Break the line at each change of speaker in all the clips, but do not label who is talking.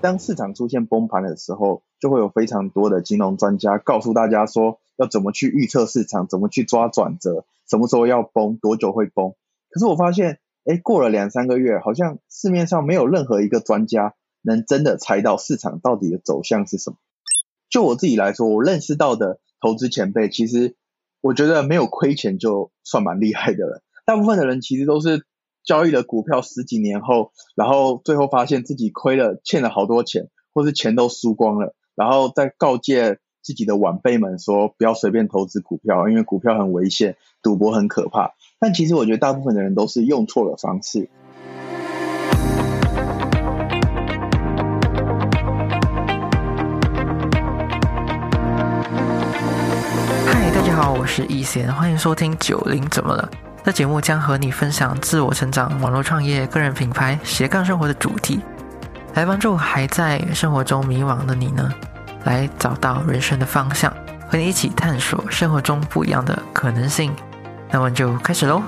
当市场出现崩盘的时候，就会有非常多的金融专家告诉大家说，要怎么去预测市场，怎么去抓转折，什么时候要崩，多久会崩。可是我发现，哎，过了两三个月，好像市面上没有任何一个专家能真的猜到市场到底的走向是什么。就我自己来说，我认识到的投资前辈，其实我觉得没有亏钱就算蛮厉害的了。大部分的人其实都是交易了股票十几年后，然后最后发现自己亏了，欠了好多钱，或是钱都输光了，然后再告诫自己的晚辈们说，不要随便投资股票，因为股票很危险，赌博很可怕。但其实我觉得大部分的人都是用错了方式。
嗨，大家好，我是易贤，欢迎收听九零怎么了？这节目将和你分享自我成长、网络创业、个人品牌、斜杠生活的主题，来帮助还在生活中迷惘的你呢，来找到人生的方向，和你一起探索生活中不一样的可能性。那我们就开始喽！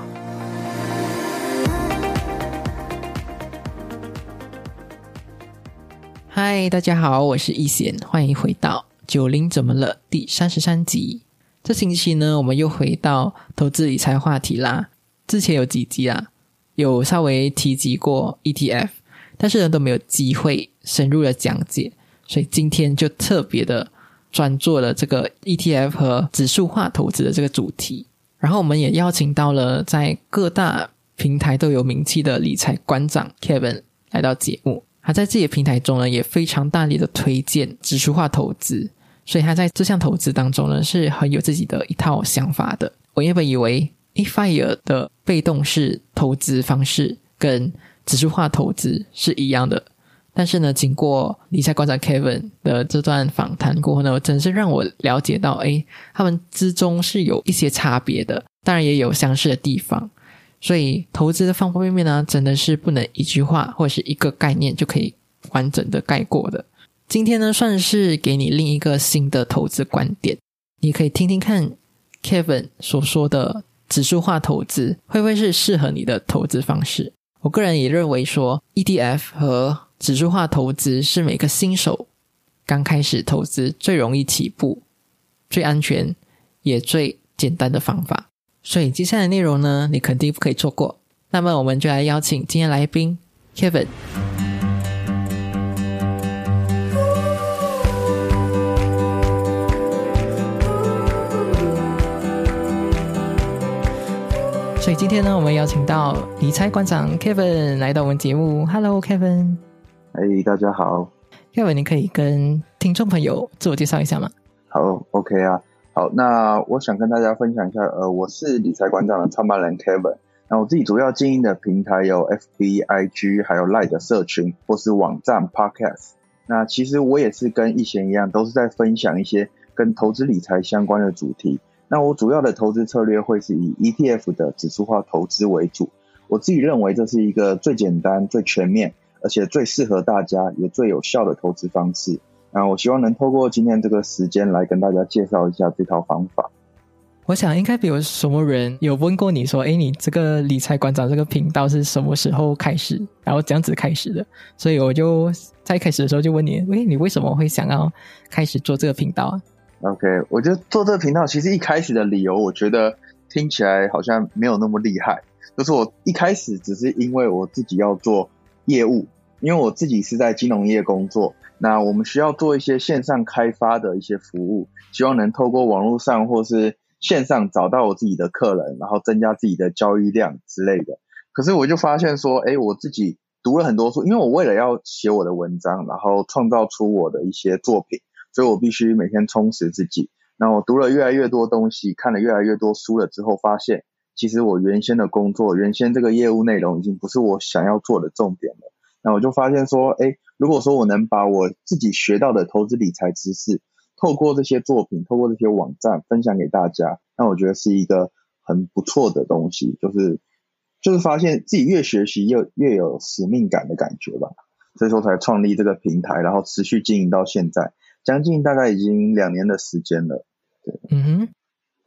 嗨，大家好，我是易贤，欢迎回到《九零怎么了》第三十三集。这星期呢，我们又回到投资理财话题啦。之前有几集啊，有稍微提及过 ETF，但是呢都没有机会深入的讲解，所以今天就特别的专做了这个 ETF 和指数化投资的这个主题。然后我们也邀请到了在各大平台都有名气的理财馆长 Kevin 来到节目。他在自己的平台中呢，也非常大力的推荐指数化投资，所以他在这项投资当中呢，是很有自己的一套想法的。我原本以为 Efire 的被动式投资方式跟指数化投资是一样的，但是呢，经过理财观察 Kevin 的这段访谈过后呢，真是让我了解到，哎，他们之中是有一些差别的，当然也有相似的地方。所以投资的方方面面呢，真的是不能一句话或者是一个概念就可以完整的概括的。今天呢，算是给你另一个新的投资观点，你可以听听看 Kevin 所说的指数化投资会不会是适合你的投资方式。我个人也认为说，ETF 和指数化投资是每个新手刚开始投资最容易起步、最安全也最简单的方法。所以接下来的内容呢，你肯定不可以错过。那么我们就来邀请今天来宾 Kevin。所以今天呢，我们邀请到理财馆长 Kevin 来到我们节目。Hello，Kevin。
哎，大家好。
Kevin，你可以跟听众朋友自我介绍一下吗？
好，OK 啊。好，那我想跟大家分享一下，呃，我是理财馆长的创办人 Kevin。那我自己主要经营的平台有 FB、IG，还有 Line 的社群或是网站 Podcast。那其实我也是跟易贤一样，都是在分享一些跟投资理财相关的主题。那我主要的投资策略会是以 ETF 的指数化投资为主。我自己认为这是一个最简单、最全面，而且最适合大家也最有效的投资方式。那我希望能透过今天这个时间来跟大家介绍一下这套方法。
我想应该比如什么人有问过你说，哎，你这个理财馆长这个频道是什么时候开始，然后这样子开始的？所以我就在开始的时候就问你，哎，你为什么会想要开始做这个频道啊
？OK，我觉得做这个频道其实一开始的理由，我觉得听起来好像没有那么厉害。就是我一开始只是因为我自己要做业务，因为我自己是在金融业工作，那我们需要做一些线上开发的一些服务，希望能透过网络上或是线上找到我自己的客人，然后增加自己的交易量之类的。可是我就发现说，哎，我自己读了很多书，因为我为了要写我的文章，然后创造出我的一些作品。所以我必须每天充实自己。那我读了越来越多东西，看了越来越多书了之后，发现其实我原先的工作，原先这个业务内容已经不是我想要做的重点了。那我就发现说，哎，如果说我能把我自己学到的投资理财知识，透过这些作品，透过这些网站分享给大家，那我觉得是一个很不错的东西。就是就是发现自己越学习越越有使命感的感觉吧。所以说才创立这个平台，然后持续经营到现在。将近大概已经两年的时间了，对，
嗯哼，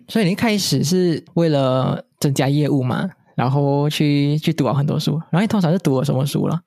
所以你一开始是为了增加业务嘛，然后去去读了很多书，然后你通常是读了什么书了？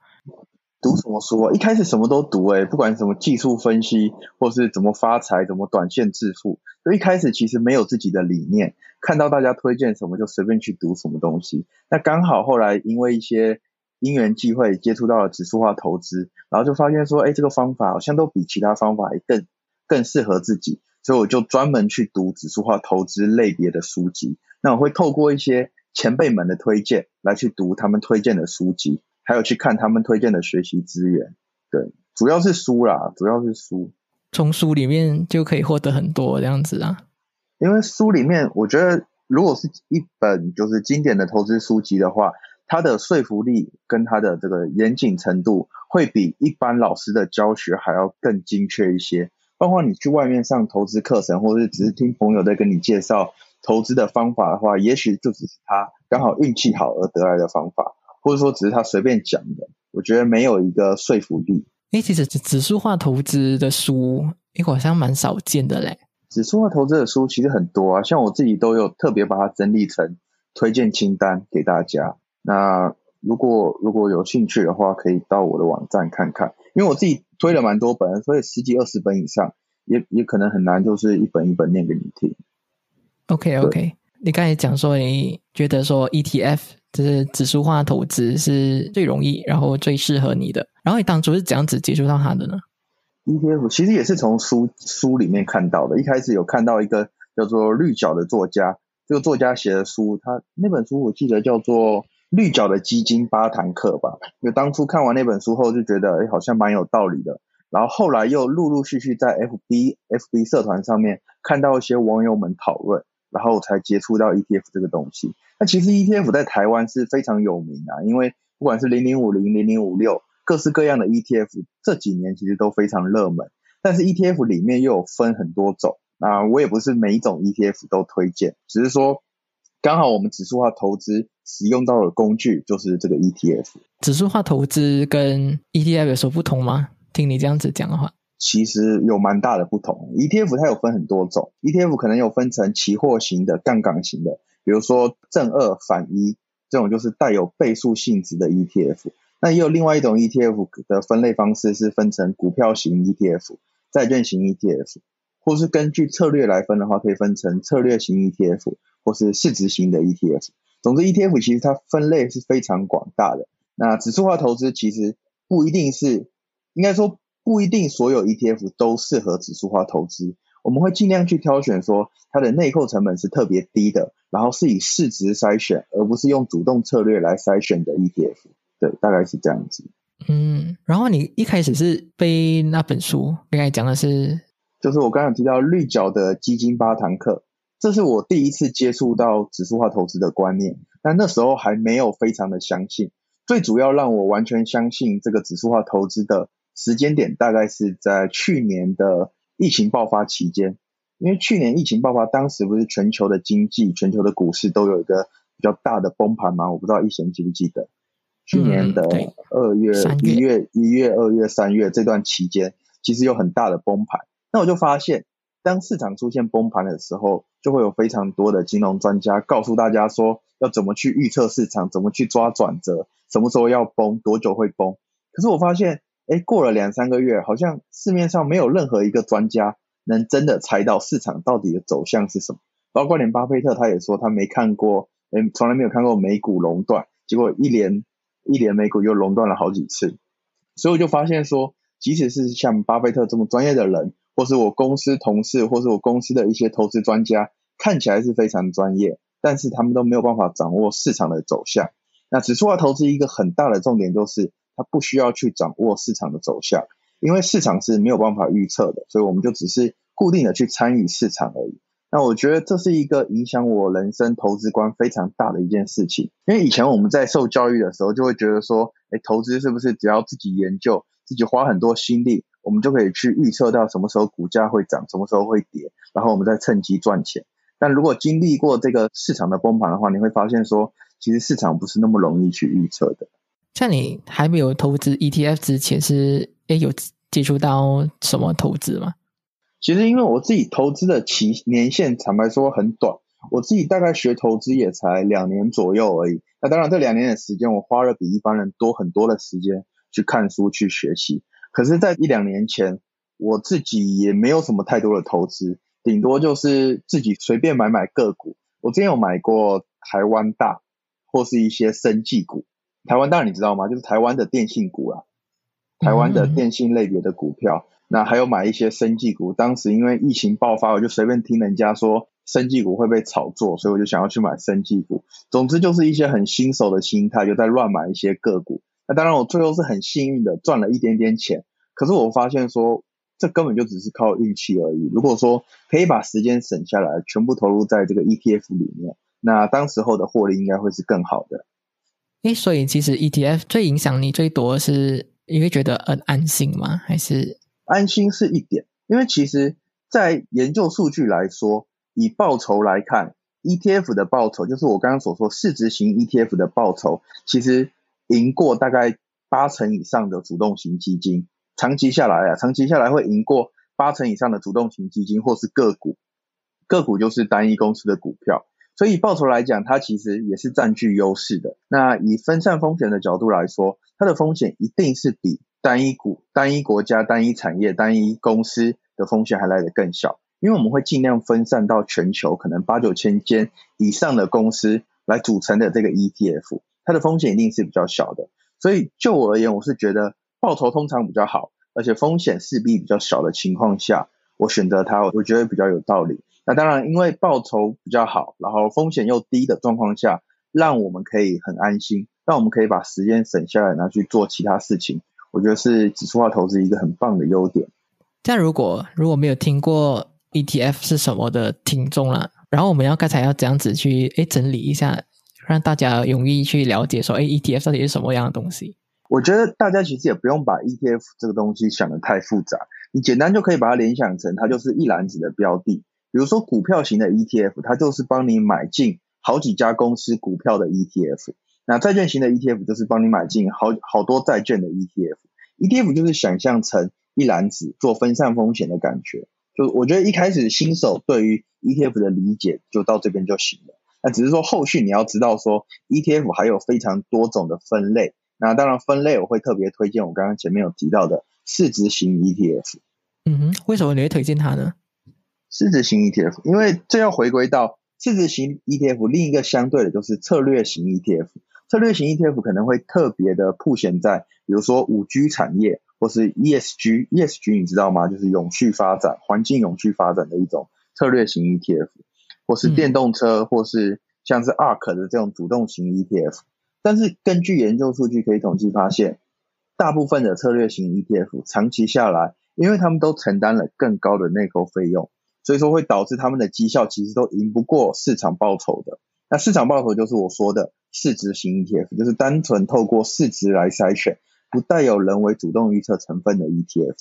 读什么书啊？一开始什么都读，诶不管什么技术分析，或是怎么发财，怎么短线致富，就一开始其实没有自己的理念，看到大家推荐什么就随便去读什么东西。那刚好后来因为一些因缘际会接触到了指数化投资，然后就发现说，哎，这个方法好像都比其他方法更更适合自己，所以我就专门去读指数化投资类别的书籍。那我会透过一些前辈们的推荐来去读他们推荐的书籍。还有去看他们推荐的学习资源，对，主要是书啦，主要是书，
从书里面就可以获得很多这样子啊。
因为书里面，我觉得如果是一本就是经典的投资书籍的话，它的说服力跟它的这个严谨程度，会比一般老师的教学还要更精确一些。包括你去外面上投资课程，或者是只是听朋友在跟你介绍投资的方法的话，也许就只是他刚好运气好而得来的方法。或者说只是他随便讲的，我觉得没有一个说服力。
哎，其实指数化投资的书，哎，好像蛮少见的嘞。
指数化投资的书其实很多啊，像我自己都有特别把它整理成推荐清单给大家。那如果如果有兴趣的话，可以到我的网站看看，因为我自己推了蛮多本，所以十几二十本以上，也也可能很难，就是一本一本念给你听。
OK OK，你刚才讲说你觉得说 ETF。就是指数化投资是最容易，然后最适合你的。然后你当初是怎样子接触到它的呢
？ETF 其实也是从书书里面看到的。一开始有看到一个叫做绿角的作家，这个作家写的书，他那本书我记得叫做《绿角的基金八堂课》吧。就当初看完那本书后，就觉得哎，好像蛮有道理的。然后后来又陆陆续续在 FB FB 社团上面看到一些网友们讨论。然后才接触到 ETF 这个东西。那其实 ETF 在台湾是非常有名啊，因为不管是零零五零、零零五六，各式各样的 ETF 这几年其实都非常热门。但是 ETF 里面又有分很多种，那我也不是每一种 ETF 都推荐，只是说刚好我们指数化投资使用到的工具就是这个 ETF。
指数化投资跟 ETF 有什么不同吗？听你这样子讲的话。
其实有蛮大的不同，ETF 它有分很多种，ETF 可能有分成期货型的、杠杆型的，比如说正二反一这种就是带有倍数性质的 ETF。那也有另外一种 ETF 的分类方式是分成股票型 ETF、债券型 ETF，或是根据策略来分的话，可以分成策略型 ETF 或是市值型的 ETF。总之，ETF 其实它分类是非常广大的。那指数化投资其实不一定是，应该说。不一定所有 ETF 都适合指数化投资，我们会尽量去挑选说它的内扣成本是特别低的，然后是以市值筛选，而不是用主动策略来筛选的 ETF。对，大概是这样子。
嗯，然后你一开始是背那本书，应该讲的是，
就是我刚刚提到绿角的基金八堂课，这是我第一次接触到指数化投资的观念，但那时候还没有非常的相信。最主要让我完全相信这个指数化投资的。时间点大概是在去年的疫情爆发期间，因为去年疫情爆发，当时不是全球的经济、全球的股市都有一个比较大的崩盘吗？我不知道一贤记不记得，去年的二月、一月、一月、二月、三月这段期间，其实有很大的崩盘。那我就发现，当市场出现崩盘的时候，就会有非常多的金融专家告诉大家说，要怎么去预测市场，怎么去抓转折，什么时候要崩，多久会崩。可是我发现。哎，过了两三个月，好像市面上没有任何一个专家能真的猜到市场到底的走向是什么。包括连巴菲特他也说他没看过，哎，从来没有看过美股垄断，结果一连一连美股又垄断了好几次。所以我就发现说，即使是像巴菲特这么专业的人，或是我公司同事，或是我公司的一些投资专家，看起来是非常专业，但是他们都没有办法掌握市场的走向。那指数化投资一个很大的重点就是。它不需要去掌握市场的走向，因为市场是没有办法预测的，所以我们就只是固定的去参与市场而已。那我觉得这是一个影响我人生投资观非常大的一件事情。因为以前我们在受教育的时候，就会觉得说，哎，投资是不是只要自己研究，自己花很多心力，我们就可以去预测到什么时候股价会涨，什么时候会跌，然后我们再趁机赚钱。但如果经历过这个市场的崩盘的话，你会发现说，其实市场不是那么容易去预测的。
像你还没有投资 ETF 之前，是诶有接触到什么投资吗？
其实因为我自己投资的期年限，坦白说很短，我自己大概学投资也才两年左右而已。那当然这两年的时间，我花了比一般人多很多的时间去看书去学习。可是，在一两年前，我自己也没有什么太多的投资，顶多就是自己随便买买个股。我之前有买过台湾大或是一些生技股。台湾大你知道吗？就是台湾的电信股啊，台湾的电信类别的股票。那还有买一些生技股。当时因为疫情爆发，我就随便听人家说。生技股会被炒作，所以我就想要去买生技股。总之就是一些很新手的心态，就在乱买一些个股。那当然，我最后是很幸运的赚了一点点钱。可是我发现说，这根本就只是靠运气而已。如果说可以把时间省下来，全部投入在这个 ETF 里面，那当时候的获利应该会是更好的。
诶，所以其实 ETF 最影响你最多是因为觉得很安心吗？还是
安心是一点？因为其实，在研究数据来说。以报酬来看，ETF 的报酬就是我刚刚所说市值型 ETF 的报酬，其实赢过大概八成以上的主动型基金。长期下来啊，长期下来会赢过八成以上的主动型基金或是个股。个股就是单一公司的股票，所以报酬来讲，它其实也是占据优势的。那以分散风险的角度来说，它的风险一定是比单一股、单一国家、单一产业、单一公司的风险还来得更小。因为我们会尽量分散到全球可能八九千间以上的公司来组成的这个 ETF，它的风险一定是比较小的。所以就我而言，我是觉得报酬通常比较好，而且风险势必比较小的情况下，我选择它，我觉得比较有道理。那当然，因为报酬比较好，然后风险又低的状况下，让我们可以很安心，让我们可以把时间省下来拿去做其他事情，我觉得是指数化投资一个很棒的优点。
但如果如果没有听过，ETF 是什么的听众了，然后我们要刚才要这样子去诶整理一下，让大家容易去了解说诶 ETF 到底是什么样的东西。
我觉得大家其实也不用把 ETF 这个东西想的太复杂，你简单就可以把它联想成它就是一篮子的标的，比如说股票型的 ETF，它就是帮你买进好几家公司股票的 ETF，那债券型的 ETF 就是帮你买进好好多债券的 ETF，ETF 就是想象成一篮子做分散风险的感觉。就我觉得一开始新手对于 ETF 的理解就到这边就行了，那只是说后续你要知道说 ETF 还有非常多种的分类，那当然分类我会特别推荐我刚刚前面有提到的市值型 ETF。
嗯哼，为什么你会推荐它呢？
市值型 ETF，因为这要回归到市值型 ETF 另一个相对的就是策略型 ETF，策略型 ETF 可能会特别的铺显在比如说五 G 产业。或是 ESG，ESG 你知道吗？就是永续发展、环境永续发展的一种策略型 ETF，或是电动车，或是像是 ARK 的这种主动型 ETF。但是根据研究数据可以统计发现，大部分的策略型 ETF 长期下来，因为他们都承担了更高的内购费用，所以说会导致他们的绩效其实都赢不过市场报酬的。那市场报酬就是我说的市值型 ETF，就是单纯透过市值来筛选。不带有人为主动预测成分的 ETF，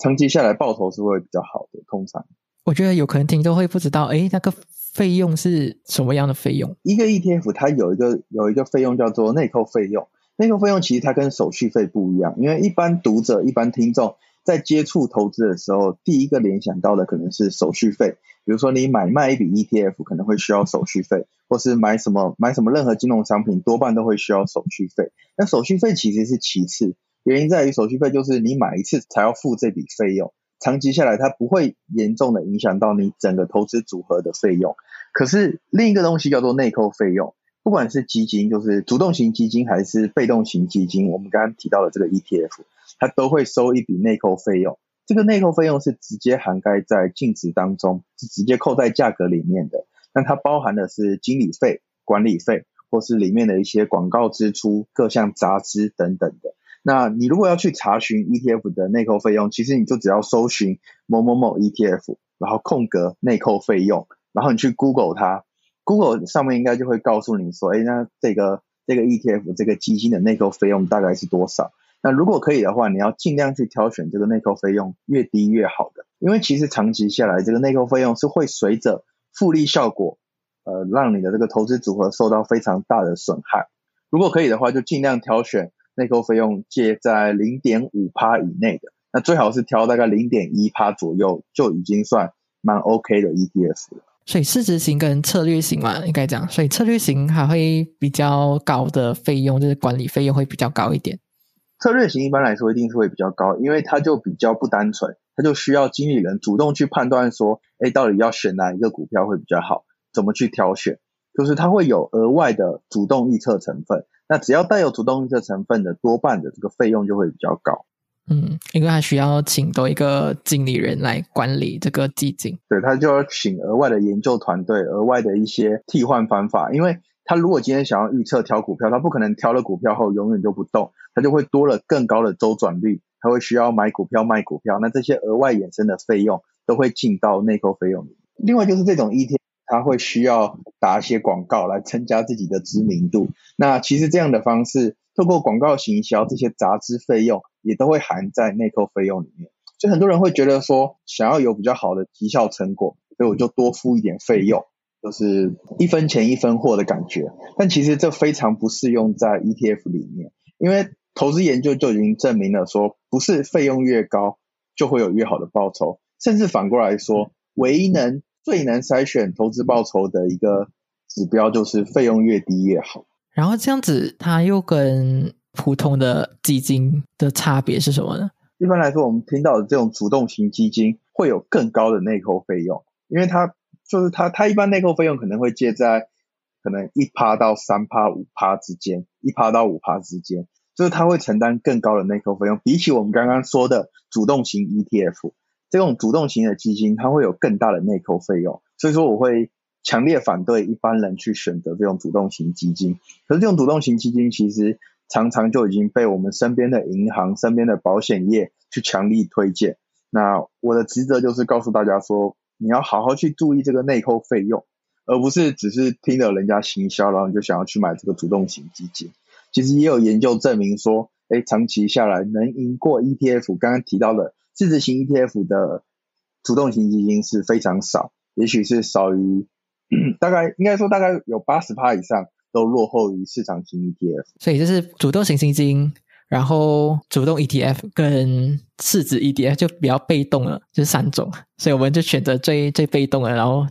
长期下来报酬是会比较好的。通常，
我觉得有可能听众会不知道，哎，那个费用是什么样的费用？
一个 ETF 它有一个有一个费用叫做内扣费用，内扣费用其实它跟手续费不一样，因为一般读者、一般听众在接触投资的时候，第一个联想到的可能是手续费。比如说你买卖一笔 ETF 可能会需要手续费，或是买什么买什么任何金融商品多半都会需要手续费。那手续费其实是其次，原因在于手续费就是你买一次才要付这笔费用，长期下来它不会严重的影响到你整个投资组合的费用。可是另一个东西叫做内扣费用，不管是基金就是主动型基金还是被动型基金，我们刚刚提到的这个 ETF，它都会收一笔内扣费用。这个内扣费用是直接涵盖在净值当中，是直接扣在价格里面的。那它包含的是经理费、管理费，或是里面的一些广告支出、各项杂支等等的。那你如果要去查询 ETF 的内扣费用，其实你就只要搜寻某某某 ETF，然后空格内扣费用，然后你去 Google 它，Google 上面应该就会告诉你说，哎，那这个这个 ETF 这个基金的内扣费用大概是多少？那如果可以的话，你要尽量去挑选这个内扣费用越低越好的，因为其实长期下来，这个内扣费用是会随着复利效果，呃，让你的这个投资组合受到非常大的损害。如果可以的话，就尽量挑选内扣费用介在零点五趴以内的，那最好是挑大概零点一趴左右，就已经算蛮 OK 的 ETF 了。
所以市值型跟策略型嘛，应该讲，所以策略型还会比较高的费用，就是管理费用会比较高一点。
策略型一般来说一定是会比较高，因为它就比较不单纯，它就需要经理人主动去判断说，哎，到底要选哪一个股票会比较好，怎么去挑选，就是它会有额外的主动预测成分。那只要带有主动预测成分的，多半的这个费用就会比较高。
嗯，因为他需要请多一个经理人来管理这个基金，
对他就要请额外的研究团队，额外的一些替换方法，因为。他如果今天想要预测挑股票，他不可能挑了股票后永远就不动，他就会多了更高的周转率，他会需要买股票卖股票，那这些额外衍生的费用都会进到内扣费用里。另外就是这种 ETF，它会需要打一些广告来增加自己的知名度。那其实这样的方式，透过广告行销，这些杂支费用也都会含在内扣费用里面。所以很多人会觉得说，想要有比较好的绩效成果，所以我就多付一点费用。就是一分钱一分货的感觉，但其实这非常不适用在 ETF 里面，因为投资研究就已经证明了说，不是费用越高就会有越好的报酬，甚至反过来说，唯一能最难筛选投资报酬的一个指标就是费用越低越好。
然后这样子，它又跟普通的基金的差别是什么呢？
一般来说，我们听到的这种主动型基金会有更高的内扣费用，因为它。就是它，它一般内扣费用可能会介在可能一趴到三趴五趴之间，一趴到五趴之间，就是它会承担更高的内扣费用。比起我们刚刚说的主动型 ETF，这种主动型的基金，它会有更大的内扣费用。所以说，我会强烈反对一般人去选择这种主动型基金。可是这种主动型基金，其实常常就已经被我们身边的银行、身边的保险业去强力推荐。那我的职责就是告诉大家说。你要好好去注意这个内扣费用，而不是只是听了人家行销，然后你就想要去买这个主动型基金。其实也有研究证明说，哎，长期下来能赢过 ETF。刚刚提到的市值型 ETF 的主动型基金是非常少，也许是少于 大概应该说大概有八十趴以上都落后于市场型 ETF。
所以就是主动型基金。然后主动 ETF 跟市值 ETF 就比较被动了，就三种，所以我们就选择最最被动的。然后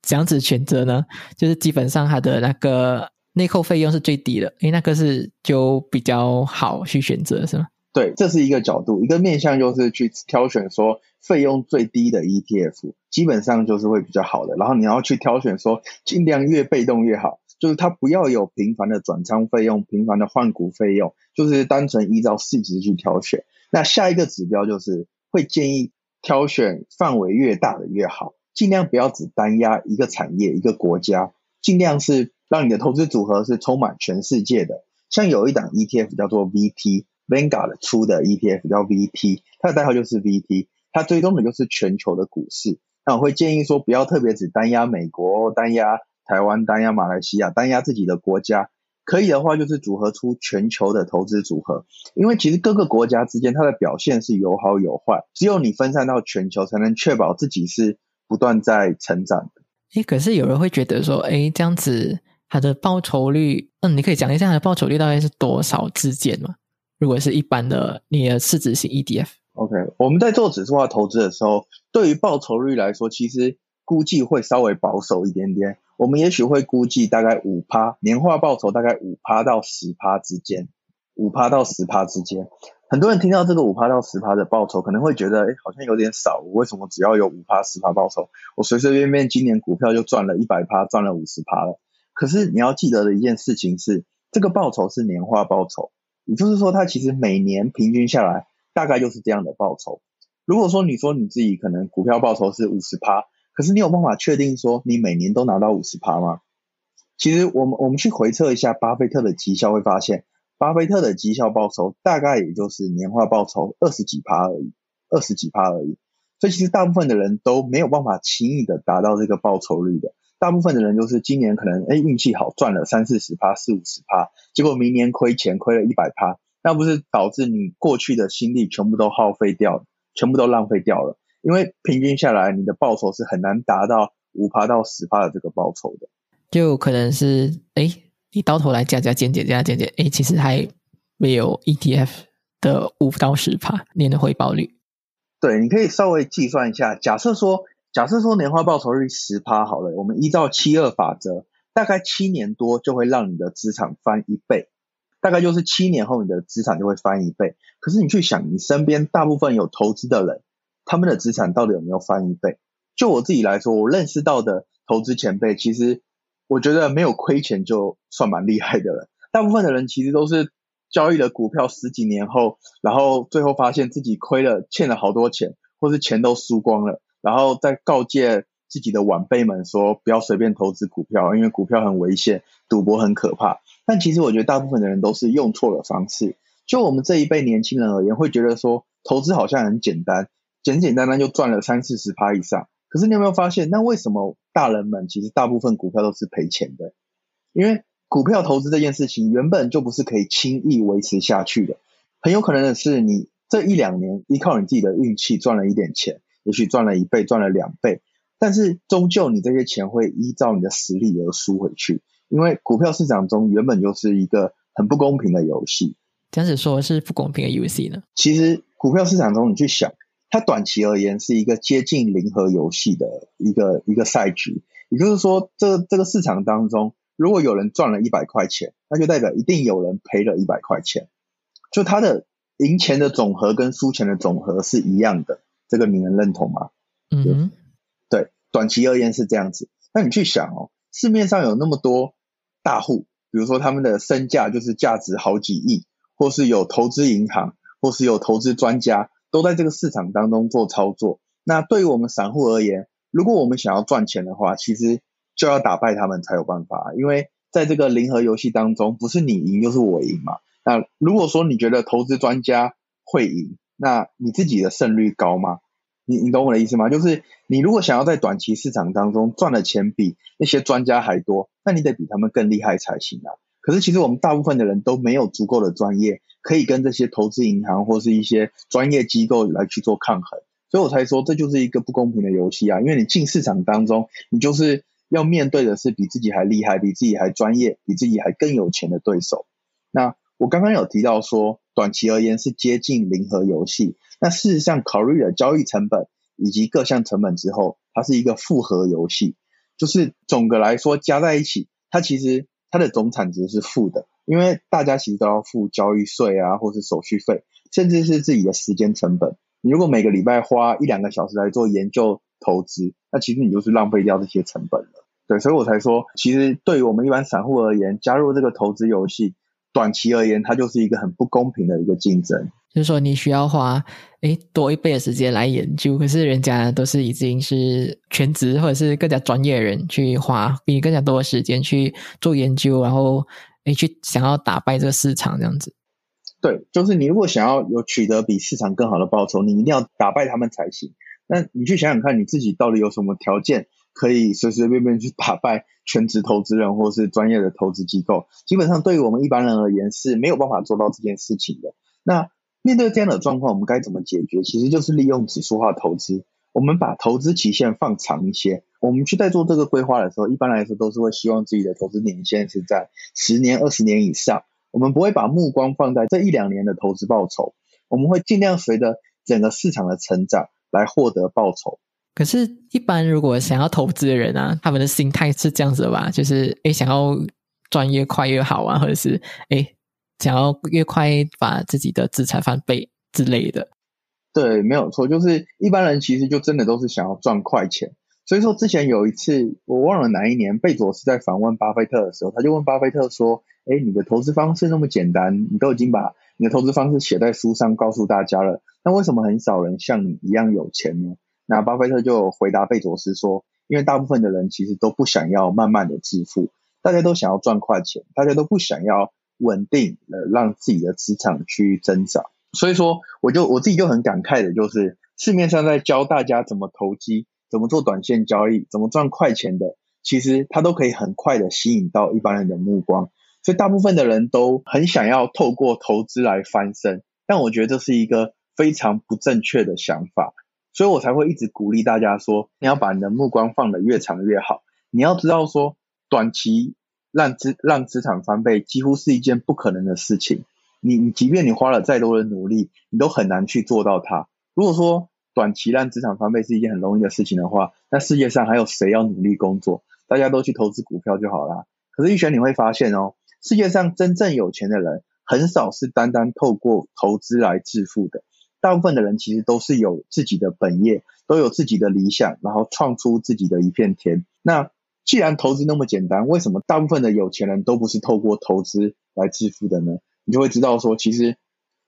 这样子选择呢，就是基本上它的那个内扣费用是最低的，因为那个是就比较好去选择，是吗？
对，这是一个角度，一个面向就是去挑选说费用最低的 ETF，基本上就是会比较好的。然后你要去挑选说尽量越被动越好。就是它不要有频繁的转仓费用、频繁的换股费用，就是单纯依照市值去挑选。那下一个指标就是会建议挑选范围越大的越好，尽量不要只单压一个产业、一个国家，尽量是让你的投资组合是充满全世界的。像有一档 ETF 叫做 VT Vanguard 出的 ETF 叫 VT，它的代号就是 VT，它追踪的就是全球的股市。那我会建议说，不要特别只单压美国、单压。台湾单压马来西亚，单压自己的国家，可以的话就是组合出全球的投资组合。因为其实各个国家之间它的表现是有好有坏，只有你分散到全球，才能确保自己是不断在成长的。
诶，可是有人会觉得说，诶，这样子它的报酬率，嗯，你可以讲一下它的报酬率大概是多少之间吗？如果是一般的你的市值型 ETF，OK，
我们在做指数化投资的时候，对于报酬率来说，其实估计会稍微保守一点点。我们也许会估计大概五趴年化报酬大概五趴到十趴之间，五趴到十趴之间。很多人听到这个五趴到十趴的报酬，可能会觉得，哎，好像有点少。我为什么只要有五趴十趴报酬，我随随便便今年股票就赚了一百趴，赚了五十趴了？可是你要记得的一件事情是，这个报酬是年化报酬，也就是说，它其实每年平均下来大概就是这样的报酬。如果说你说你自己可能股票报酬是五十趴。可是你有办法确定说你每年都拿到五十趴吗？其实我们我们去回测一下巴菲特的绩效，会发现巴菲特的绩效报酬大概也就是年化报酬二十几趴而已，二十几趴而已。所以其实大部分的人都没有办法轻易的达到这个报酬率的。大部分的人就是今年可能哎运气好赚了三四十趴四五十趴，结果明年亏钱亏了一百趴，那不是导致你过去的心力全部都耗费掉，全部都浪费掉了。因为平均下来，你的报酬是很难达到五趴到十趴的这个报酬的，
就可能是哎，你到头来加加减减加加减减，哎，其实还没有 ETF 的五到十趴年的回报率。
对，你可以稍微计算一下，假设说，假设说年化报酬率十趴好了，我们依照七二法则，大概七年多就会让你的资产翻一倍。大概就是七年后你的资产就会翻一倍。可是你去想，你身边大部分有投资的人，他们的资产到底有没有翻一倍？就我自己来说，我认识到的投资前辈，其实我觉得没有亏钱就算蛮厉害的了。大部分的人其实都是交易了股票十几年后，然后最后发现自己亏了，欠了好多钱，或是钱都输光了，然后再告诫自己的晚辈们说，不要随便投资股票，因为股票很危险，赌博很可怕。但其实我觉得大部分的人都是用错了方式。就我们这一辈年轻人而言，会觉得说投资好像很简单，简简单单就赚了三四十趴以上。可是你有没有发现，那为什么大人们其实大部分股票都是赔钱的？因为股票投资这件事情原本就不是可以轻易维持下去的，很有可能的是你这一两年依靠你自己的运气赚了一点钱，也许赚了一倍、赚了两倍，但是终究你这些钱会依照你的实力而输回去，因为股票市场中原本就是一个很不公平的游戏。
这样子说是不公平的游戏呢？
其实股票市场中你去想。它短期而言是一个接近零和游戏的一个一个赛局，也就是说，这这个市场当中，如果有人赚了一百块钱，那就代表一定有人赔了一百块钱，就它的赢钱的总和跟输钱的总和是一样的，这个你能认同吗？
嗯，
对，短期而言是这样子。那你去想哦，市面上有那么多大户，比如说他们的身价就是价值好几亿，或是有投资银行，或是有投资专家。都在这个市场当中做操作。那对于我们散户而言，如果我们想要赚钱的话，其实就要打败他们才有办法。因为在这个零和游戏当中，不是你赢就是我赢嘛。那如果说你觉得投资专家会赢，那你自己的胜率高吗？你你懂我的意思吗？就是你如果想要在短期市场当中赚的钱比那些专家还多，那你得比他们更厉害才行啊。可是其实我们大部分的人都没有足够的专业。可以跟这些投资银行或是一些专业机构来去做抗衡，所以我才说这就是一个不公平的游戏啊！因为你进市场当中，你就是要面对的是比自己还厉害、比自己还专业、比自己还更有钱的对手。那我刚刚有提到说，短期而言是接近零和游戏，那事实上考虑了交易成本以及各项成本之后，它是一个复合游戏，就是总的来说加在一起，它其实它的总产值是负的。因为大家其实都要付交易税啊，或是手续费，甚至是自己的时间成本。你如果每个礼拜花一两个小时来做研究投资，那其实你就是浪费掉这些成本了。对，所以我才说，其实对于我们一般散户而言，加入这个投资游戏，短期而言，它就是一个很不公平的一个竞争。
就是说，你需要花诶多一倍的时间来研究，可是人家都是已经是全职或者是更加专业的人去花比你更加多的时间去做研究，然后。诶去想要打败这个市场这样子，
对，就是你如果想要有取得比市场更好的报酬，你一定要打败他们才行。那你去想想看，你自己到底有什么条件可以随随便便去打败全职投资人或是专业的投资机构？基本上对于我们一般人而言是没有办法做到这件事情的。那面对这样的状况，我们该怎么解决？其实就是利用指数化投资。我们把投资期限放长一些。我们去在做这个规划的时候，一般来说都是会希望自己的投资年限是在十年、二十年以上。我们不会把目光放在这一两年的投资报酬，我们会尽量随着整个市场的成长来获得报酬。
可是，一般如果想要投资的人啊，他们的心态是这样子的吧？就是诶，想要赚越快越好啊，或者是诶，想要越快把自己的资产翻倍之类的。
对，没有错，就是一般人其实就真的都是想要赚快钱。所以说，之前有一次我忘了哪一年，贝佐斯在访问巴菲特的时候，他就问巴菲特说：“哎，你的投资方式那么简单，你都已经把你的投资方式写在书上告诉大家了，那为什么很少人像你一样有钱呢？”那巴菲特就回答贝佐斯说：“因为大部分的人其实都不想要慢慢的致富，大家都想要赚快钱，大家都不想要稳定的让自己的资产去增长。所以说，我就我自己就很感慨的，就是市面上在教大家怎么投机。”怎么做短线交易，怎么赚快钱的，其实它都可以很快的吸引到一般人的目光，所以大部分的人都很想要透过投资来翻身，但我觉得这是一个非常不正确的想法，所以我才会一直鼓励大家说，你要把你的目光放得越长越好，你要知道说，短期让资让资产翻倍几乎是一件不可能的事情，你你即便你花了再多的努力，你都很难去做到它。如果说短期让资产翻倍是一件很容易的事情的话，那世界上还有谁要努力工作？大家都去投资股票就好啦。可是玉璇你会发现哦，世界上真正有钱的人，很少是单单透过投资来致富的。大部分的人其实都是有自己的本业，都有自己的理想，然后创出自己的一片天。那既然投资那么简单，为什么大部分的有钱人都不是透过投资来致富的呢？你就会知道说，其实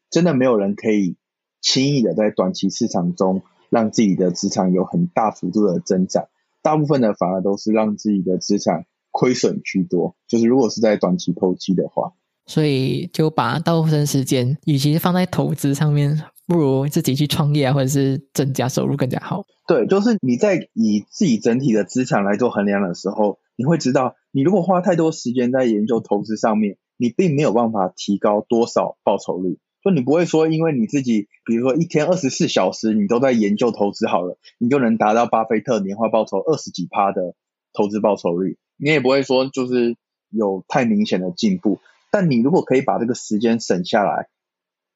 真的没有人可以轻易的在短期市场中让自己的资产有很大幅度的增长。大部分的反而都是让自己的资产亏损居多，就是如果是在短期投机的话，
所以就把大部分时间，与其放在投资上面，不如自己去创业啊，或者是增加收入更加好。
对，就是你在以自己整体的资产来做衡量的时候，你会知道，你如果花太多时间在研究投资上面，你并没有办法提高多少报酬率。就你不会说，因为你自己，比如说一天二十四小时你都在研究投资好了，你就能达到巴菲特年化报酬二十几趴的投资报酬率。你也不会说就是有太明显的进步。但你如果可以把这个时间省下来，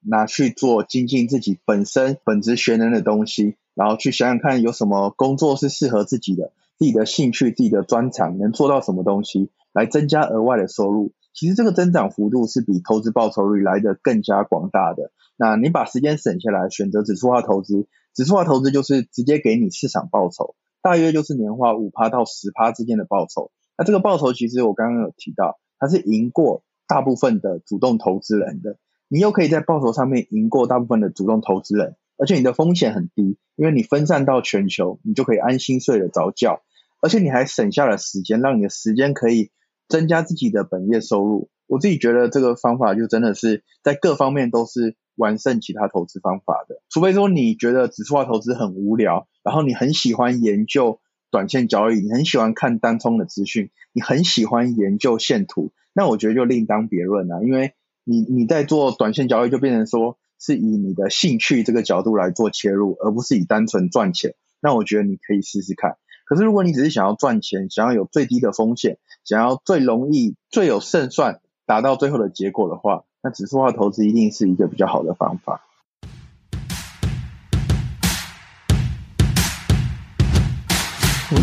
拿去做精进自己本身本职学能的东西，然后去想想看有什么工作是适合自己的，自己的兴趣、自己的专长能做到什么东西，来增加额外的收入。其实这个增长幅度是比投资报酬率来的更加广大的。那你把时间省下来，选择指数化投资，指数化投资就是直接给你市场报酬，大约就是年化五趴到十趴之间的报酬。那这个报酬其实我刚刚有提到，它是赢过大部分的主动投资人的。你又可以在报酬上面赢过大部分的主动投资人，而且你的风险很低，因为你分散到全球，你就可以安心睡得着觉，而且你还省下了时间，让你的时间可以。增加自己的本业收入，我自己觉得这个方法就真的是在各方面都是完胜其他投资方法的。除非说你觉得指数化投资很无聊，然后你很喜欢研究短线交易，你很喜欢看单冲的资讯，你很喜欢研究线图，那我觉得就另当别论了。因为你你在做短线交易，就变成说是以你的兴趣这个角度来做切入，而不是以单纯赚钱。那我觉得你可以试试看。可是如果你只是想要赚钱，想要有最低的风险，想要最容易、最有胜算达到最后的结果的话，那指数化投资一定是一个比较好的方法。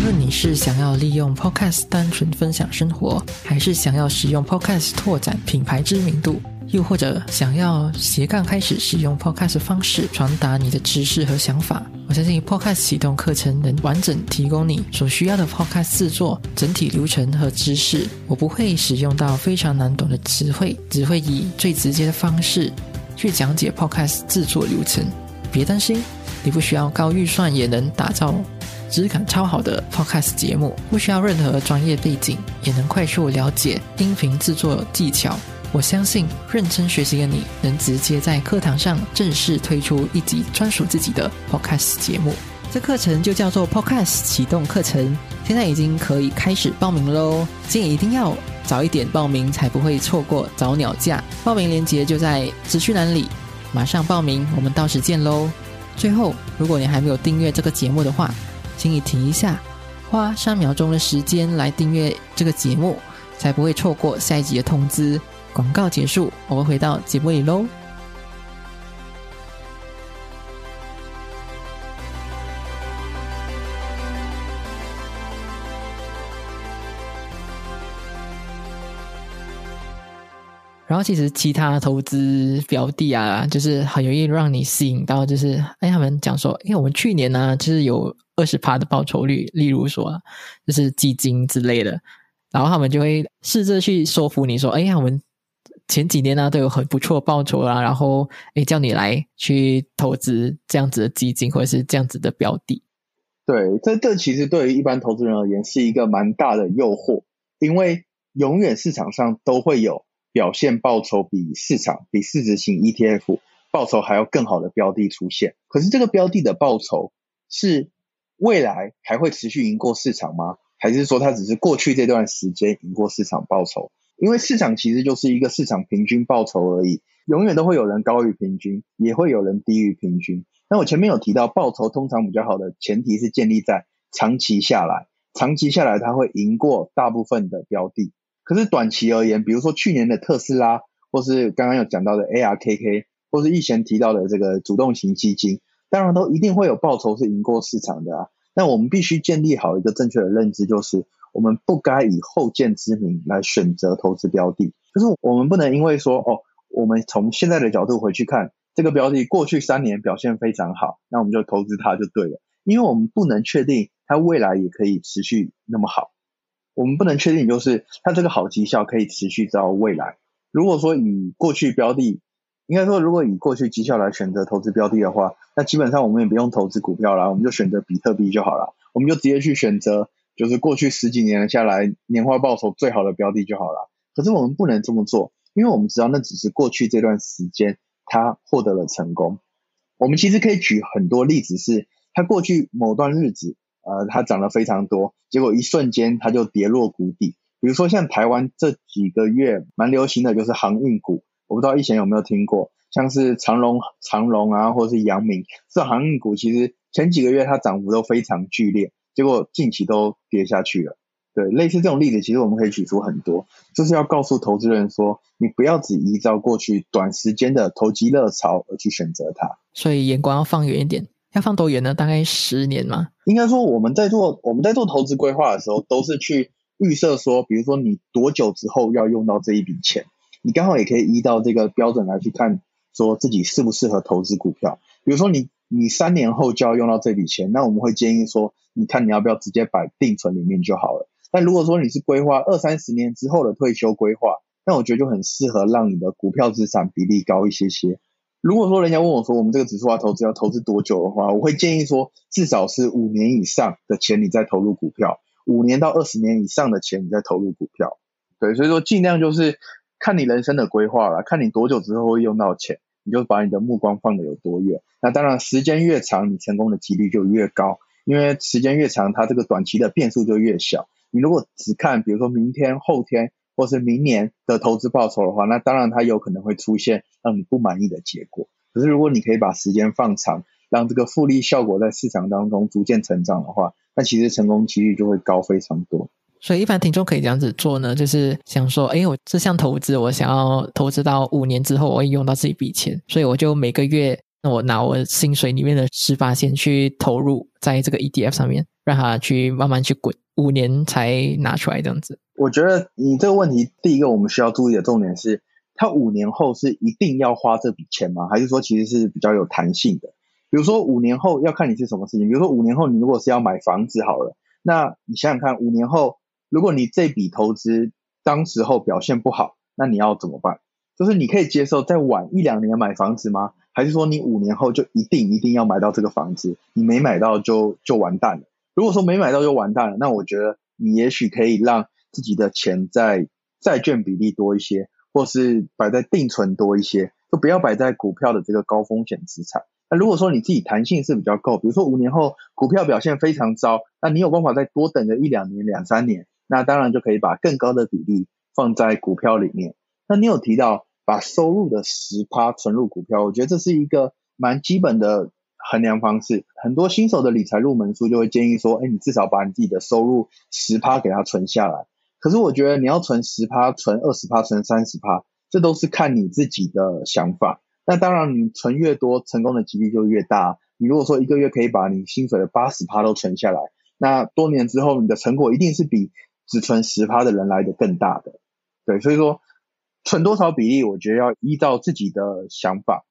无论你是想要利用 Podcast 单纯分享生活，还是想要使用 Podcast 拓展品牌知名度。又或者想要斜杠开始使用 Podcast 方式传达你的知识和想法，我相信 Podcast 启动课程能完整提供你所需要的 Podcast 制作整体流程和知识。我不会使用到非常难懂的词汇，只会以最直接的方式去讲解 Podcast 制作流程。别担心，你不需要高预算也能打造质感超好的 Podcast 节目，不需要任何专业背景也能快速了解音频制作技巧。我相信认真学习的你能直接在课堂上正式推出一集专属自己的 podcast 节目。这课程就叫做 podcast 启动课程，现在已经可以开始报名喽！建议一定要早一点报名，才不会错过早鸟价。报名链接就在资讯栏里，马上报名，我们到时见喽！最后，如果你还没有订阅这个节目的话，请你停一下，花三秒钟的时间来订阅这个节目，才不会错过下一集的通知。广告结束，我们回到节目里喽。然后，其实其他投资标的啊，就是很容易让你吸引到，就是哎，他们讲说，哎，我们去年呢，就是有二十趴的报酬率，例如说，就是基金之类的，然后他们就会试着去说服你说，哎呀，我们。前几年呢都有很不错报酬啦，然后诶叫你来去投资这样子的基金或者是这样子的标的。
对，这这其实对于一般投资人而言是一个蛮大的诱惑，因为永远市场上都会有表现报酬比市场比市值型 ETF 报酬还要更好的标的出现。可是这个标的的报酬是未来还会持续赢过市场吗？还是说它只是过去这段时间赢过市场报酬？因为市场其实就是一个市场平均报酬而已，永远都会有人高于平均，也会有人低于平均。那我前面有提到，报酬通常比较好的前提是建立在长期下来，长期下来它会赢过大部分的标的。可是短期而言，比如说去年的特斯拉，或是刚刚有讲到的 ARKK，或是以前提到的这个主动型基金，当然都一定会有报酬是赢过市场的啊。那我们必须建立好一个正确的认知，就是我们不该以后见之明来选择投资标的，就是我们不能因为说哦，我们从现在的角度回去看这个标的过去三年表现非常好，那我们就投资它就对了，因为我们不能确定它未来也可以持续那么好，我们不能确定就是它这个好绩效可以持续到未来。如果说以过去标的，应该说如果以过去绩效来选择投资标的的话，那基本上我们也不用投资股票了，我们就选择比特币就好了，我们就直接去选择。就是过去十几年下来年化报酬最好的标的就好了。可是我们不能这么做，因为我们知道那只是过去这段时间它获得了成功。我们其实可以举很多例子，是它过去某段日子，呃，它涨了非常多，结果一瞬间它就跌落谷底。比如说像台湾这几个月蛮流行的就是航运股，我不知道以前有没有听过，像是长隆、长隆啊，或者是阳明这航运股，其实前几个月它涨幅都非常剧烈。结果近期都跌下去了，对，类似这种例子，其实我们可以举出很多，就是要告诉投资人说，你不要只依照过去短时间的投机热潮而去选择它。
所以眼光要放远一点，要放多远呢？大概十年吗？
应该说我们在做我们在做投资规划的时候，都是去预设说，比如说你多久之后要用到这一笔钱，你刚好也可以依照这个标准来去看，说自己适不适合投资股票。比如说你。你三年后就要用到这笔钱，那我们会建议说，你看你要不要直接摆定存里面就好了。但如果说你是规划二三十年之后的退休规划，那我觉得就很适合让你的股票资产比例高一些些。如果说人家问我说，我们这个指数化投资要投资多久的话，我会建议说，至少是五年以上的钱你再投入股票，五年到二十年以上的钱你再投入股票。对，所以说尽量就是看你人生的规划了，看你多久之后会用到钱。你就把你的目光放的有多远，那当然时间越长，你成功的几率就越高，因为时间越长，它这个短期的变数就越小。你如果只看，比如说明天、后天或是明年的投资报酬的话，那当然它有可能会出现让你不满意的结果。可是如果你可以把时间放长，让这个复利效果在市场当中逐渐成长的话，那其实成功几率就会高非常多。
所以一般听众可以这样子做呢，就是想说，哎，我这项投资，我想要投资到五年之后，我会用到这一笔钱，所以我就每个月，那我拿我薪水里面的十八先去投入在这个 ETF 上面，让它去慢慢去滚，五年才拿出来这样子。
我觉得你这个问题，第一个我们需要注意的重点是，它五年后是一定要花这笔钱吗？还是说其实是比较有弹性的？比如说五年后要看你是什么事情，比如说五年后你如果是要买房子好了，那你想想看，五年后。如果你这笔投资当时候表现不好，那你要怎么办？就是你可以接受再晚一两年买房子吗？还是说你五年后就一定一定要买到这个房子？你没买到就就完蛋了。如果说没买到就完蛋了，那我觉得你也许可以让自己的钱在债券比例多一些，或是摆在定存多一些，就不要摆在股票的这个高风险资产。那如果说你自己弹性是比较够，比如说五年后股票表现非常糟，那你有办法再多等个一两年、两三年？那当然就可以把更高的比例放在股票里面。那你有提到把收入的十趴存入股票，我觉得这是一个蛮基本的衡量方式。很多新手的理财入门书就会建议说，哎，你至少把你自己的收入十趴给它存下来。可是我觉得你要存十趴、存二十趴、存三十趴，这都是看你自己的想法。那当然，你存越多，成功的几率就越大。你如果说一个月可以把你薪水的八十趴都存下来，那多年之后你的成果一定是比。只存十趴的人来的更大的，对，所以说存多少比例，我觉得要依照自己的想法。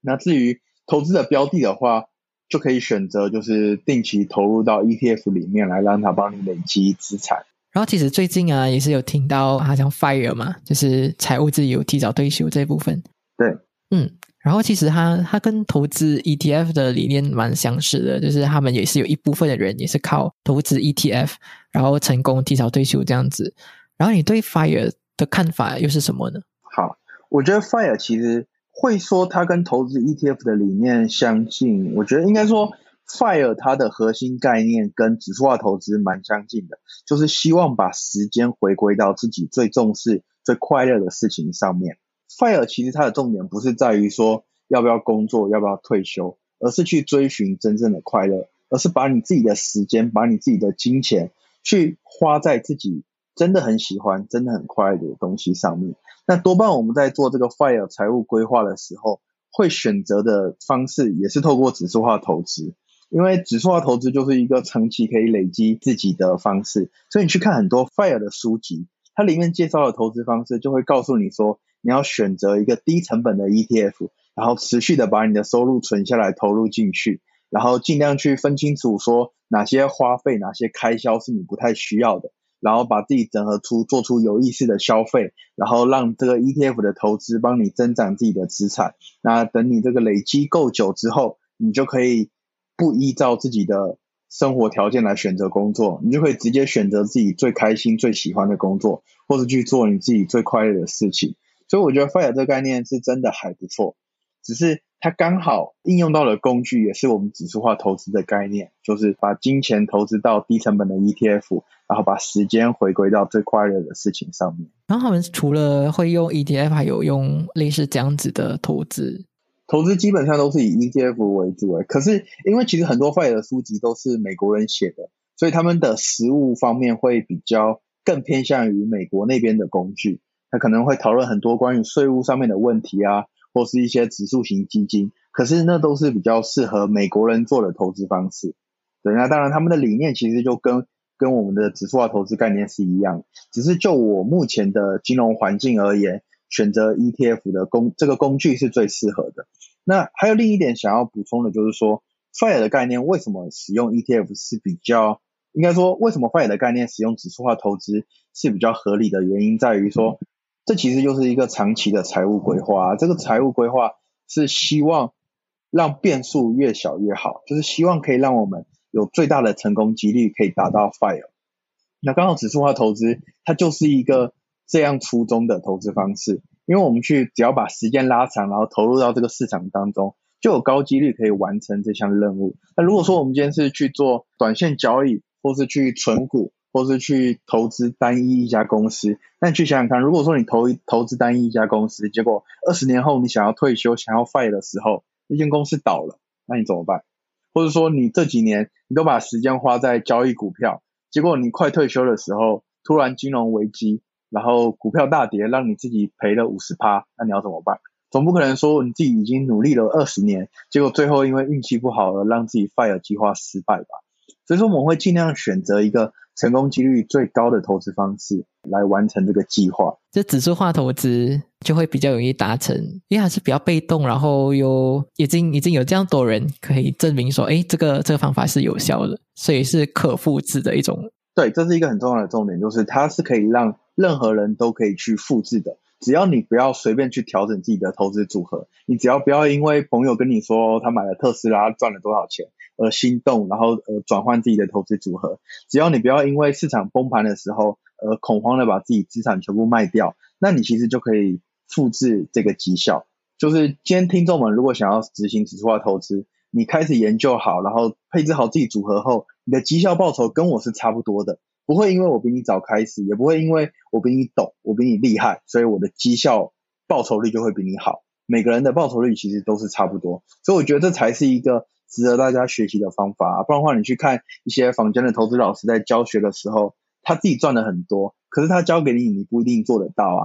那至于投资的标的的话，就可以选择就是定期投入到 ETF 里面来，让它帮你累积资产。
然后其实最近啊，也是有听到好像 FIRE 嘛，就是财务自由、提早退休这部分。
对，
嗯。然后其实他他跟投资 ETF 的理念蛮相似的，就是他们也是有一部分的人也是靠投资 ETF，然后成功提早退休这样子。然后你对 Fire 的看法又是什么呢？
好，我觉得 Fire 其实会说它跟投资 ETF 的理念相近，我觉得应该说 Fire 它的核心概念跟指数化投资蛮相近的，就是希望把时间回归到自己最重视、最快乐的事情上面。Fire 其实它的重点不是在于说要不要工作，要不要退休，而是去追寻真正的快乐，而是把你自己的时间，把你自己的金钱去花在自己真的很喜欢、真的很快乐的东西上面。那多半我们在做这个 Fire 财务规划的时候，会选择的方式也是透过指数化投资。因为指数化投资就是一个长期可以累积自己的方式，所以你去看很多 FIRE 的书籍，它里面介绍的投资方式就会告诉你说，你要选择一个低成本的 ETF，然后持续的把你的收入存下来投入进去，然后尽量去分清楚说哪些花费、哪些开销是你不太需要的，然后把自己整合出做出有意识的消费，然后让这个 ETF 的投资帮你增长自己的资产。那等你这个累积够久之后，你就可以。不依照自己的生活条件来选择工作，你就可以直接选择自己最开心、最喜欢的工作，或者去做你自己最快乐的事情。所以我觉得 FIRE 这个概念是真的还不错，只是它刚好应用到的工具也是我们指数化投资的概念，就是把金钱投资到低成本的 ETF，然后把时间回归到最快乐的事情上面。
然后他们除了会用 ETF，还有用类似这样子的投资。
投资基本上都是以 ETF 为主诶，可是因为其实很多 FIRE 的书籍都是美国人写的，所以他们的实物方面会比较更偏向于美国那边的工具。他可能会讨论很多关于税务上面的问题啊，或是一些指数型基金。可是那都是比较适合美国人做的投资方式。对，那当然他们的理念其实就跟跟我们的指数化投资概念是一样，只是就我目前的金融环境而言。选择 ETF 的工这个工具是最适合的。那还有另一点想要补充的，就是说 FIRE 的概念为什么使用 ETF 是比较，应该说为什么 FIRE 的概念使用指数化投资是比较合理的原因在于说，这其实就是一个长期的财务规划。这个财务规划是希望让变数越小越好，就是希望可以让我们有最大的成功几率可以达到 FIRE。那刚好指数化投资它就是一个。这样初衷的投资方式，因为我们去只要把时间拉长，然后投入到这个市场当中，就有高几率可以完成这项任务。那如果说我们今天是去做短线交易，或是去存股，或是去投资单一一家公司，那你去想想看，如果说你投投资单一一家公司，结果二十年后你想要退休、想要 fire 的时候，那间公司倒了，那你怎么办？或者说你这几年你都把时间花在交易股票，结果你快退休的时候，突然金融危机。然后股票大跌，让你自己赔了五十趴，那你要怎么办？总不可能说你自己已经努力了二十年，结果最后因为运气不好而让自己 fire 计划失败吧？所以说我们会尽量选择一个成功几率最高的投资方式来完成这个计划。
这指数化投资就会比较容易达成，因为还是比较被动，然后又已经已经有这样多人可以证明说，哎，这个这个方法是有效的，所以是可复制的一种。
对，这是一个很重要的重点，就是它是可以让。任何人都可以去复制的，只要你不要随便去调整自己的投资组合，你只要不要因为朋友跟你说他买了特斯拉赚了多少钱而心动，然后呃转换自己的投资组合，只要你不要因为市场崩盘的时候而恐慌的把自己资产全部卖掉，那你其实就可以复制这个绩效。就是今天听众们如果想要执行指数化投资，你开始研究好，然后配置好自己组合后，你的绩效报酬跟我是差不多的。不会因为我比你早开始，也不会因为我比你懂，我比你厉害，所以我的绩效报酬率就会比你好。每个人的报酬率其实都是差不多，所以我觉得这才是一个值得大家学习的方法。啊不然的话，你去看一些坊间的投资老师在教学的时候，他自己赚的很多，可是他教给你，你不一定做得到啊。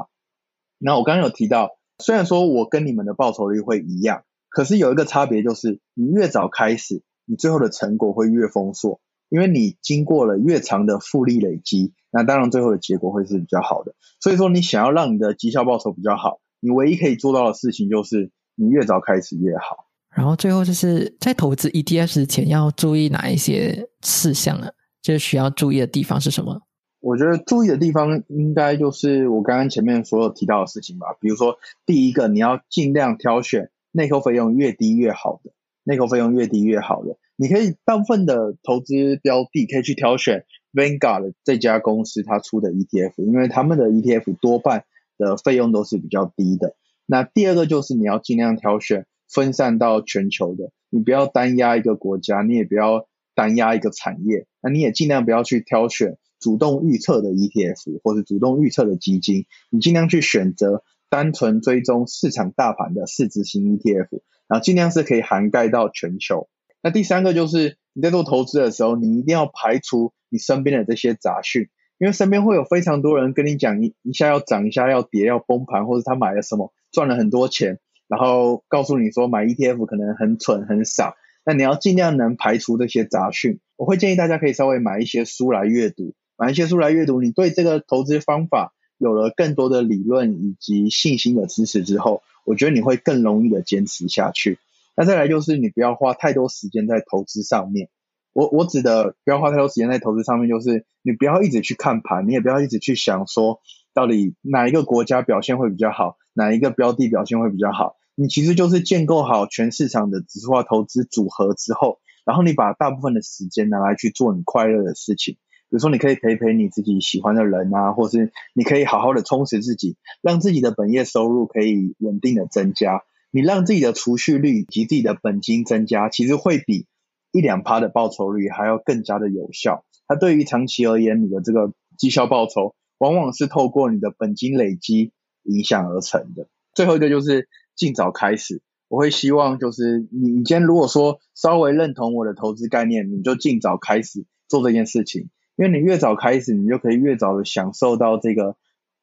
那我刚刚有提到，虽然说我跟你们的报酬率会一样，可是有一个差别就是，你越早开始，你最后的成果会越丰硕。因为你经过了越长的复利累积，那当然最后的结果会是比较好的。所以说，你想要让你的绩效报酬比较好，你唯一可以做到的事情就是你越早开始越好。
然后最后就是在投资 ETF 之前要注意哪一些事项呢？就是需要注意的地方是什么？
我觉得注意的地方应该就是我刚刚前面所有提到的事情吧。比如说，第一个你要尽量挑选内扣费用越低越好的，内扣费用越低越好的。你可以大部分的投资标的可以去挑选 Vanguard 这家公司它出的 ETF，因为他们的 ETF 多半的费用都是比较低的。那第二个就是你要尽量挑选分散到全球的，你不要单压一个国家，你也不要单压一个产业，那你也尽量不要去挑选主动预测的 ETF 或者主动预测的基金，你尽量去选择单纯追踪市场大盘的市值型 ETF，然后尽量是可以涵盖到全球。那第三个就是你在做投资的时候，你一定要排除你身边的这些杂讯，因为身边会有非常多人跟你讲一一下要涨，一下要跌，要崩盘，或者他买了什么赚了很多钱，然后告诉你说买 ETF 可能很蠢很傻。那你要尽量能排除这些杂讯。我会建议大家可以稍微买一些书来阅读，买一些书来阅读，你对这个投资方法有了更多的理论以及信心的支持之后，我觉得你会更容易的坚持下去。那再来就是你不要花太多时间在投资上面。我我指的不要花太多时间在投资上面，就是你不要一直去看盘，你也不要一直去想说到底哪一个国家表现会比较好，哪一个标的表现会比较好。你其实就是建构好全市场的指数化投资组合之后，然后你把大部分的时间拿来去做你快乐的事情，比如说你可以陪陪你自己喜欢的人啊，或是你可以好好的充实自己，让自己的本业收入可以稳定的增加，你让自己的储蓄率以及自己的本金增加，其实会比一两趴的报酬率还要更加的有效。它对于长期而言，你的这个绩效报酬往往是透过你的本金累积影响而成的。最后一个就是。尽早开始，我会希望就是你，你今天如果说稍微认同我的投资概念，你就尽早开始做这件事情，因为你越早开始，你就可以越早的享受到这个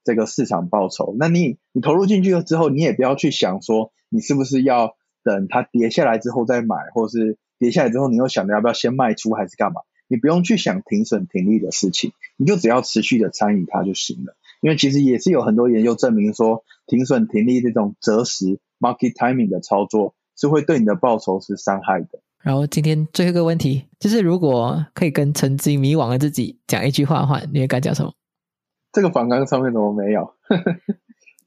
这个市场报酬。那你你投入进去了之后，你也不要去想说你是不是要等它跌下来之后再买，或是跌下来之后你又想着要不要先卖出还是干嘛？你不用去想停损停利的事情，你就只要持续的参与它就行了。因为其实也是有很多研究证明说，停损停利这种择时。Market timing 的操作是会对你的报酬是伤害的。
然后今天最后一个问题就是，如果可以跟曾经迷惘的自己讲一句话的话，你会敢讲什么？
这个反纲上面怎么 没有？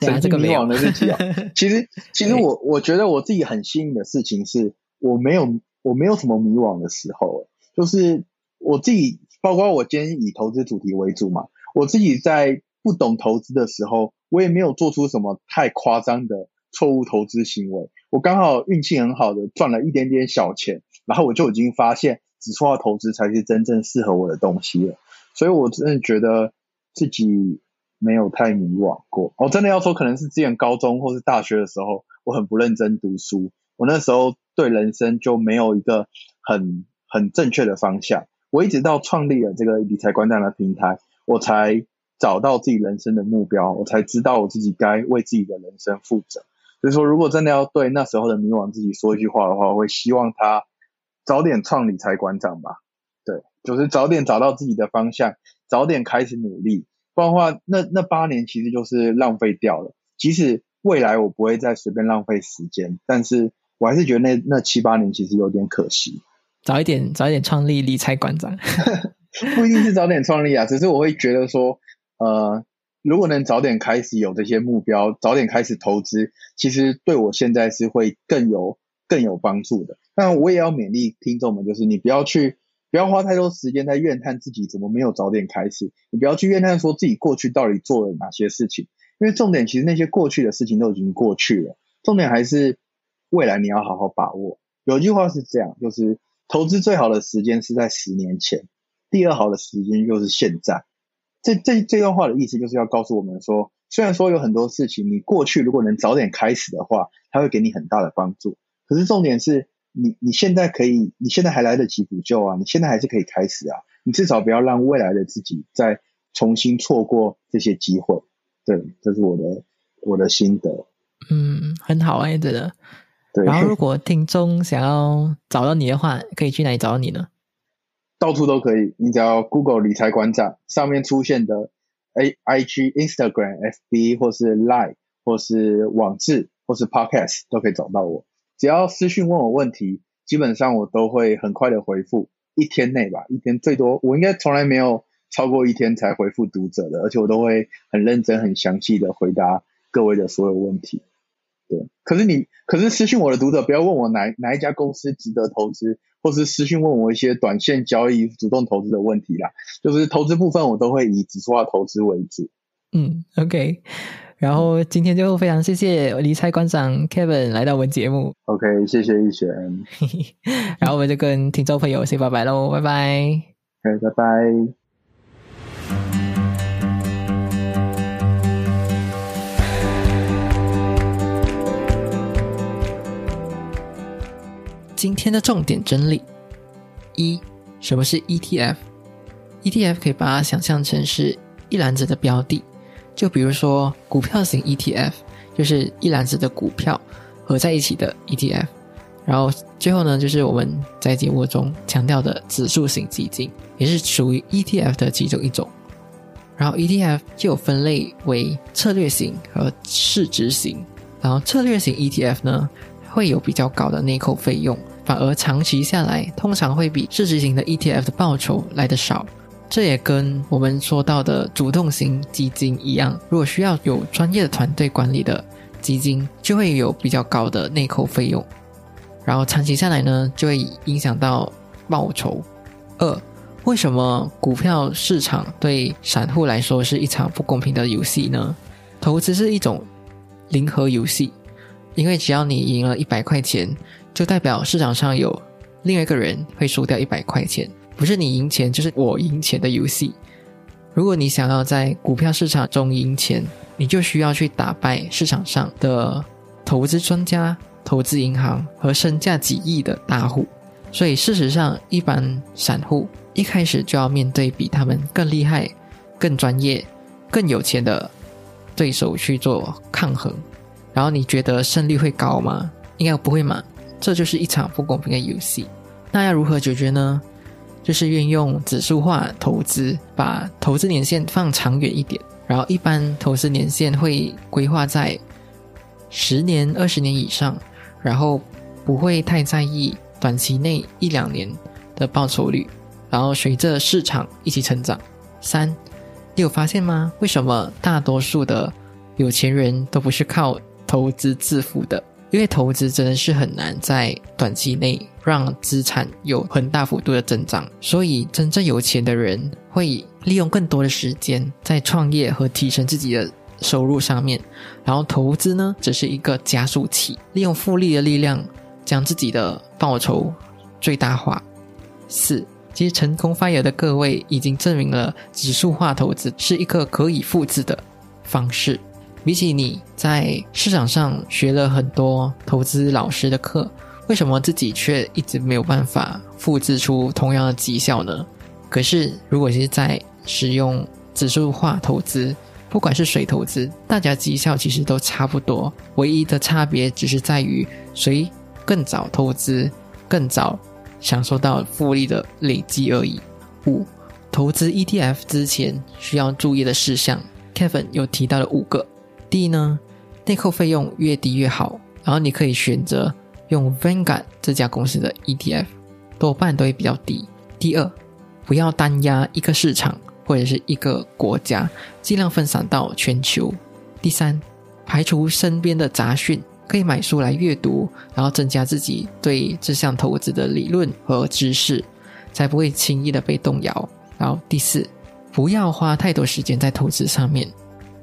曾经迷惘的自己 啊，其实其实我我觉得我自己很幸运的事情是，我没有我没有什么迷惘的时候，就是我自己，包括我今天以投资主题为主嘛，我自己在不懂投资的时候，我也没有做出什么太夸张的。错误投资行为，我刚好运气很好的赚了一点点小钱，然后我就已经发现指数化投资才是真正适合我的东西了。所以我真的觉得自己没有太迷惘过。我真的要说，可能是之前高中或是大学的时候，我很不认真读书，我那时候对人生就没有一个很很正确的方向。我一直到创立了这个理财观战的平台，我才找到自己人生的目标，我才知道我自己该为自己的人生负责。所以说，如果真的要对那时候的迷惘自己说一句话的话，我会希望他早点创理财馆长吧。对，就是早点找到自己的方向，早点开始努力。不然的话，那那八年其实就是浪费掉了。即使未来我不会再随便浪费时间，但是我还是觉得那那七八年其实有点可惜。
早一点，早一点创立理财馆长，
不一定是早点创立啊，只是我会觉得说，呃。如果能早点开始有这些目标，早点开始投资，其实对我现在是会更有更有帮助的。但我也要勉励听众们，就是你不要去不要花太多时间在怨叹自己怎么没有早点开始，你不要去怨叹说自己过去到底做了哪些事情，因为重点其实那些过去的事情都已经过去了，重点还是未来你要好好把握。有一句话是这样，就是投资最好的时间是在十年前，第二好的时间就是现在。这这这段话的意思就是要告诉我们说，虽然说有很多事情，你过去如果能早点开始的话，它会给你很大的帮助。可是重点是你你现在可以，你现在还来得及补救啊，你现在还是可以开始啊，你至少不要让未来的自己再重新错过这些机会。对，这是我的我的心得。
嗯，很好啊，真的。
对。
然后，如果听众想要找到你的话，可以去哪里找到你呢？
到处都可以，你只要 Google 理财馆长上面出现的 A I G Instagram F B 或是 Line 或是网志或是 Podcast 都可以找到我。只要私讯问我问题，基本上我都会很快的回复，一天内吧，一天最多我应该从来没有超过一天才回复读者的，而且我都会很认真、很详细的回答各位的所有问题。对，可是你，可是私信我的读者不要问我哪哪一家公司值得投资，或是私信问我一些短线交易、主动投资的问题啦。就是投资部分，我都会以指数化投资为主。
嗯，OK。然后今天就非常谢谢理财馆长 Kevin 来到我们节目。
OK，谢谢一璇。
然后我们就跟听众朋友 say 拜拜喽，拜拜。
OK，拜拜。
今天的重点整理：一、什么是 ETF？ETF 可以把它想象成是一篮子的标的，就比如说股票型 ETF，就是一篮子的股票合在一起的 ETF。然后最后呢，就是我们在节目中强调的指数型基金，也是属于 ETF 的其中一种。然后 ETF 就分类为策略型和市值型。然后策略型 ETF 呢，会有比较高的内扣费用，反而长期下来通常会比市值型的 ETF 的报酬来得少。这也跟我们说到的主动型基金一样，如果需要有专业的团队管理的基金，就会有比较高的内扣费用。然后长期下来呢，就会影响到报酬。二，为什么股票市场对散户来说是一场不公平的游戏呢？投资是一种零和游戏，因为只要你赢了一百块钱，就代表市场上有另外一个人会输掉一百块钱。不是你赢钱，就是我赢钱的游戏。如果你想要在股票市场中赢钱，你就需要去打败市场上的投资专家、投资银行和身价几亿的大户。所以，事实上，一般散户一开始就要面对比他们更厉害、更专业、更有钱的对手去做抗衡。然后，你觉得胜率会高吗？应该不会嘛。这就是一场不公平的游戏。那要如何解决呢？就是运用指数化投资，把投资年限放长远一点，然后一般投资年限会规划在十年、二十年以上，然后不会太在意短期内一两年的报酬率，然后随着市场一起成长。三，你有发现吗？为什么大多数的有钱人都不是靠投资致富的？因为投资真的是很难在短期内让资产有很大幅度的增长，所以真正有钱的人会利用更多的时间在创业和提升自己的收入上面，然后投资呢只是一个加速器，利用复利的力量将自己的报酬最大化。四，其实成功发言的各位已经证明了指数化投资是一个可以复制的方式。比起你在市场上学了很多投资老师的课，为什么自己却一直没有办法复制出同样的绩效呢？可是，如果是在使用指数化投资，不管是谁投资，大家绩效其实都差不多，唯一的差别只是在于谁更早投资、更早享受到复利的累积而已。五、投资 ETF 之前需要注意的事项，Kevin 有提到了五个。第一呢，内扣费用越低越好，然后你可以选择用 Vanguard 这家公司的 ETF，多半都会比较低。第二，不要单压一个市场或者是一个国家，尽量分散到全球。第三，排除身边的杂讯，可以买书来阅读，然后增加自己对这项投资的理论和知识，才不会轻易的被动摇。然后第四，不要花太多时间在投资上面。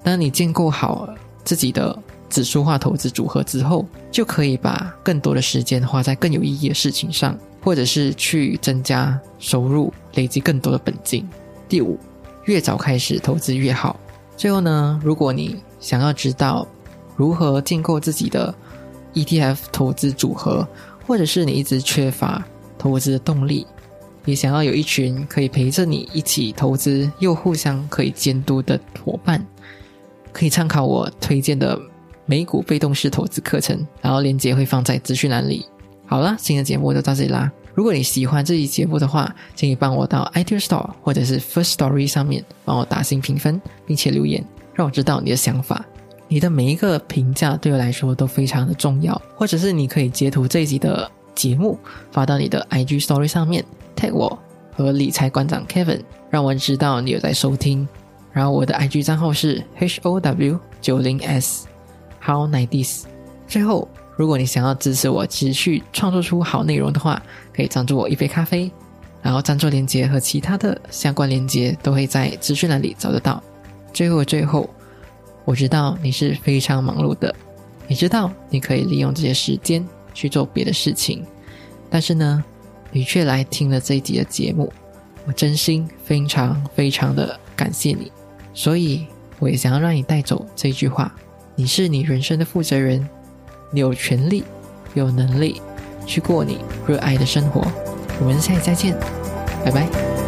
当你建构好自己的指数化投资组合之后，就可以把更多的时间花在更有意义的事情上，或者是去增加收入，累积更多的本金。第五，越早开始投资越好。最后呢，如果你想要知道如何建构自己的 ETF 投资组合，或者是你一直缺乏投资的动力，也想要有一群可以陪着你一起投资又互相可以监督的伙伴。可以参考我推荐的美股被动式投资课程，然后链接会放在资讯栏里。好了，今天的节目就到这里啦。如果你喜欢这期节目的话，请你帮我到 iTunes Store 或者是 First Story 上面帮我打新评分，并且留言，让我知道你的想法。你的每一个评价对我来说都非常的重要。或者是你可以截图这一集的节目发到你的 IG Story 上面，tag 我和理财馆长 Kevin，让我知道你有在收听。然后我的 IG 账号是 H O W 九零 S，How nice。最后，如果你想要支持我持续创作出好内容的话，可以赞助我一杯咖啡。然后赞助链接和其他的相关链接都会在资讯栏里找得到。最后，最后，我知道你是非常忙碌的，你知道你可以利用这些时间去做别的事情，但是呢，你却来听了这一集的节目，我真心非常非常的感谢你。所以，我也想要让你带走这句话：你是你人生的负责人，你有权利、有能力去过你热爱的生活。我们下期再见，拜拜。